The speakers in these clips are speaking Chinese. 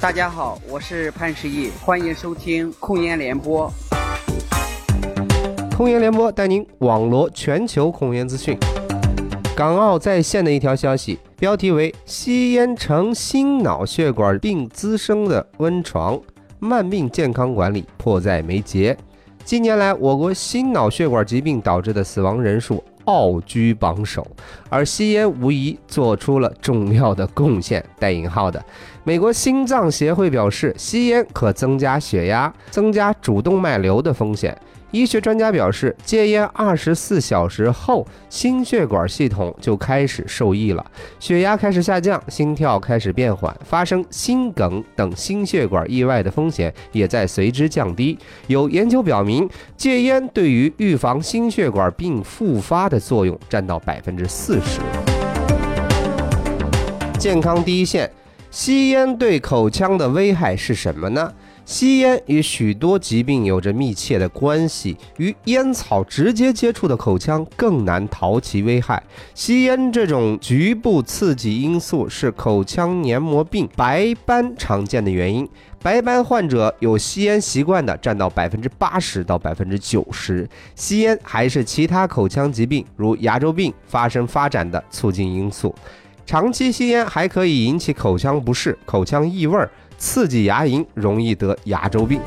大家好，我是潘石屹，欢迎收听控烟联播。控烟联播带您网罗全球控烟资讯。港澳在线的一条消息，标题为“吸烟成心脑血管病滋生的温床，慢病健康管理迫在眉睫”。近年来，我国心脑血管疾病导致的死亡人数傲居榜首，而吸烟无疑做出了重要的贡献（带引号的）。美国心脏协会表示，吸烟可增加血压、增加主动脉瘤的风险。医学专家表示，戒烟二十四小时后，心血管系统就开始受益了，血压开始下降，心跳开始变缓，发生心梗等心血管意外的风险也在随之降低。有研究表明，戒烟对于预防心血管病复发的作用占到百分之四十。健康第一线，吸烟对口腔的危害是什么呢？吸烟与许多疾病有着密切的关系，与烟草直接接触的口腔更难逃其危害。吸烟这种局部刺激因素是口腔黏膜病白斑常见的原因。白斑患者有吸烟习惯的占到百分之八十到百分之九十。吸烟还是其他口腔疾病如牙周病发生发展的促进因素。长期吸烟还可以引起口腔不适、口腔异味。刺激牙龈，容易得牙周病。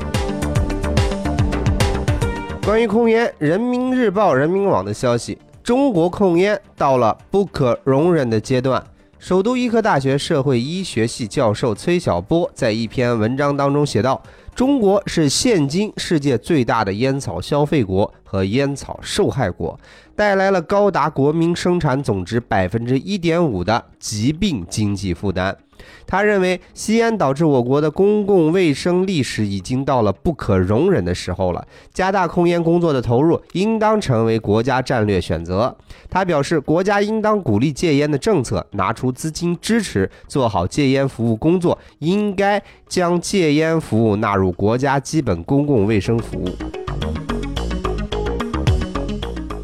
关于控烟，《人民日报》、人民网的消息：中国控烟到了不可容忍的阶段。首都医科大学社会医学系教授崔晓波在一篇文章当中写道：“中国是现今世界最大的烟草消费国和烟草受害国，带来了高达国民生产总值百分之一点五的疾病经济负担。”他认为，吸烟导致我国的公共卫生历史已经到了不可容忍的时候了。加大控烟工作的投入，应当成为国家战略选择。他表示，国家应当鼓励戒烟的政策，拿出资金支持，做好戒烟服务工作，应该将戒烟服务纳入国家基本公共卫生服务。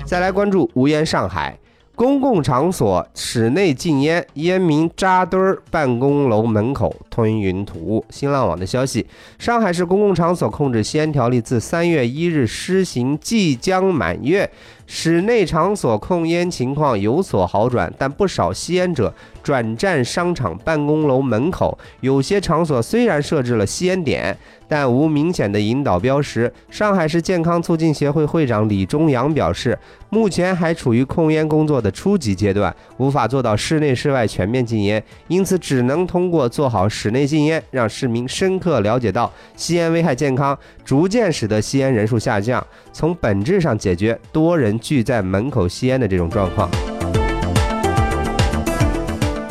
再来关注无烟上海。公共场所室内禁烟，烟民扎堆儿办公楼门口吞云吐雾。新浪网的消息：上海市公共场所控制吸烟条例自三月一日施行即将满月。室内场所控烟情况有所好转，但不少吸烟者转战商场、办公楼门口。有些场所虽然设置了吸烟点，但无明显的引导标识。上海市健康促进协会会长李忠阳表示，目前还处于控烟工作的初级阶段，无法做到室内室外全面禁烟，因此只能通过做好室内禁烟，让市民深刻了解到吸烟危害健康，逐渐使得吸烟人数下降，从本质上解决多人。聚在门口吸烟的这种状况。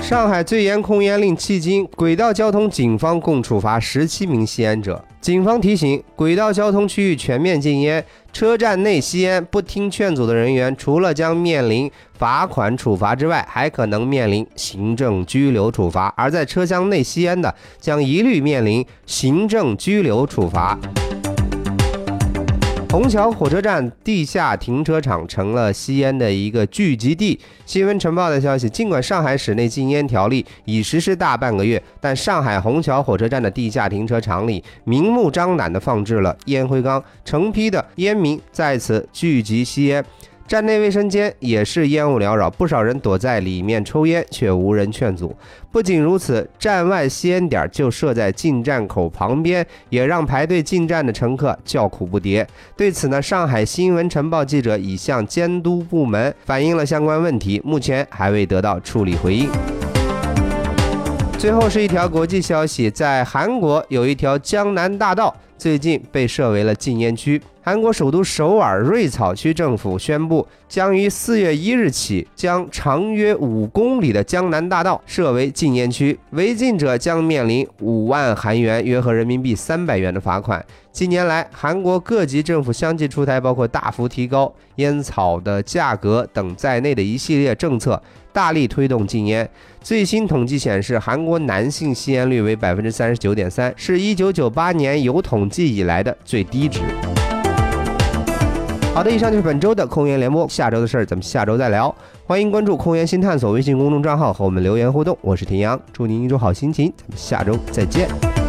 上海最严控烟令迄今，轨道交通警方共处罚十七名吸烟者。警方提醒，轨道交通区域全面禁烟，车站内吸烟不听劝阻的人员，除了将面临罚款处罚之外，还可能面临行政拘留处罚；而在车厢内吸烟的，将一律面临行政拘留处罚。虹桥火车站地下停车场成了吸烟的一个聚集地。新闻晨报的消息，尽管上海室内禁烟条例已实施大半个月，但上海虹桥火车站的地下停车场里明目张胆地放置了烟灰缸，成批的烟民在此聚集吸烟。站内卫生间也是烟雾缭绕，不少人躲在里面抽烟，却无人劝阻。不仅如此，站外吸烟点就设在进站口旁边，也让排队进站的乘客叫苦不迭。对此呢，上海新闻晨报记者已向监督部门反映了相关问题，目前还未得到处理回应。最后是一条国际消息，在韩国有一条江南大道。最近被设为了禁烟区。韩国首都首尔瑞草区政府宣布，将于四月一日起将长约五公里的江南大道设为禁烟区，违禁者将面临五万韩元（约合人民币三百元）的罚款。近年来，韩国各级政府相继出台包括大幅提高烟草的价格等在内的一系列政策。大力推动禁烟。最新统计显示，韩国男性吸烟率为百分之三十九点三，是一九九八年有统计以来的最低值。好的，以上就是本周的空言联播，下周的事儿咱们下周再聊。欢迎关注“空言新探索”微信公众账号和我们留言互动。我是田阳，祝您一周好心情，咱们下周再见。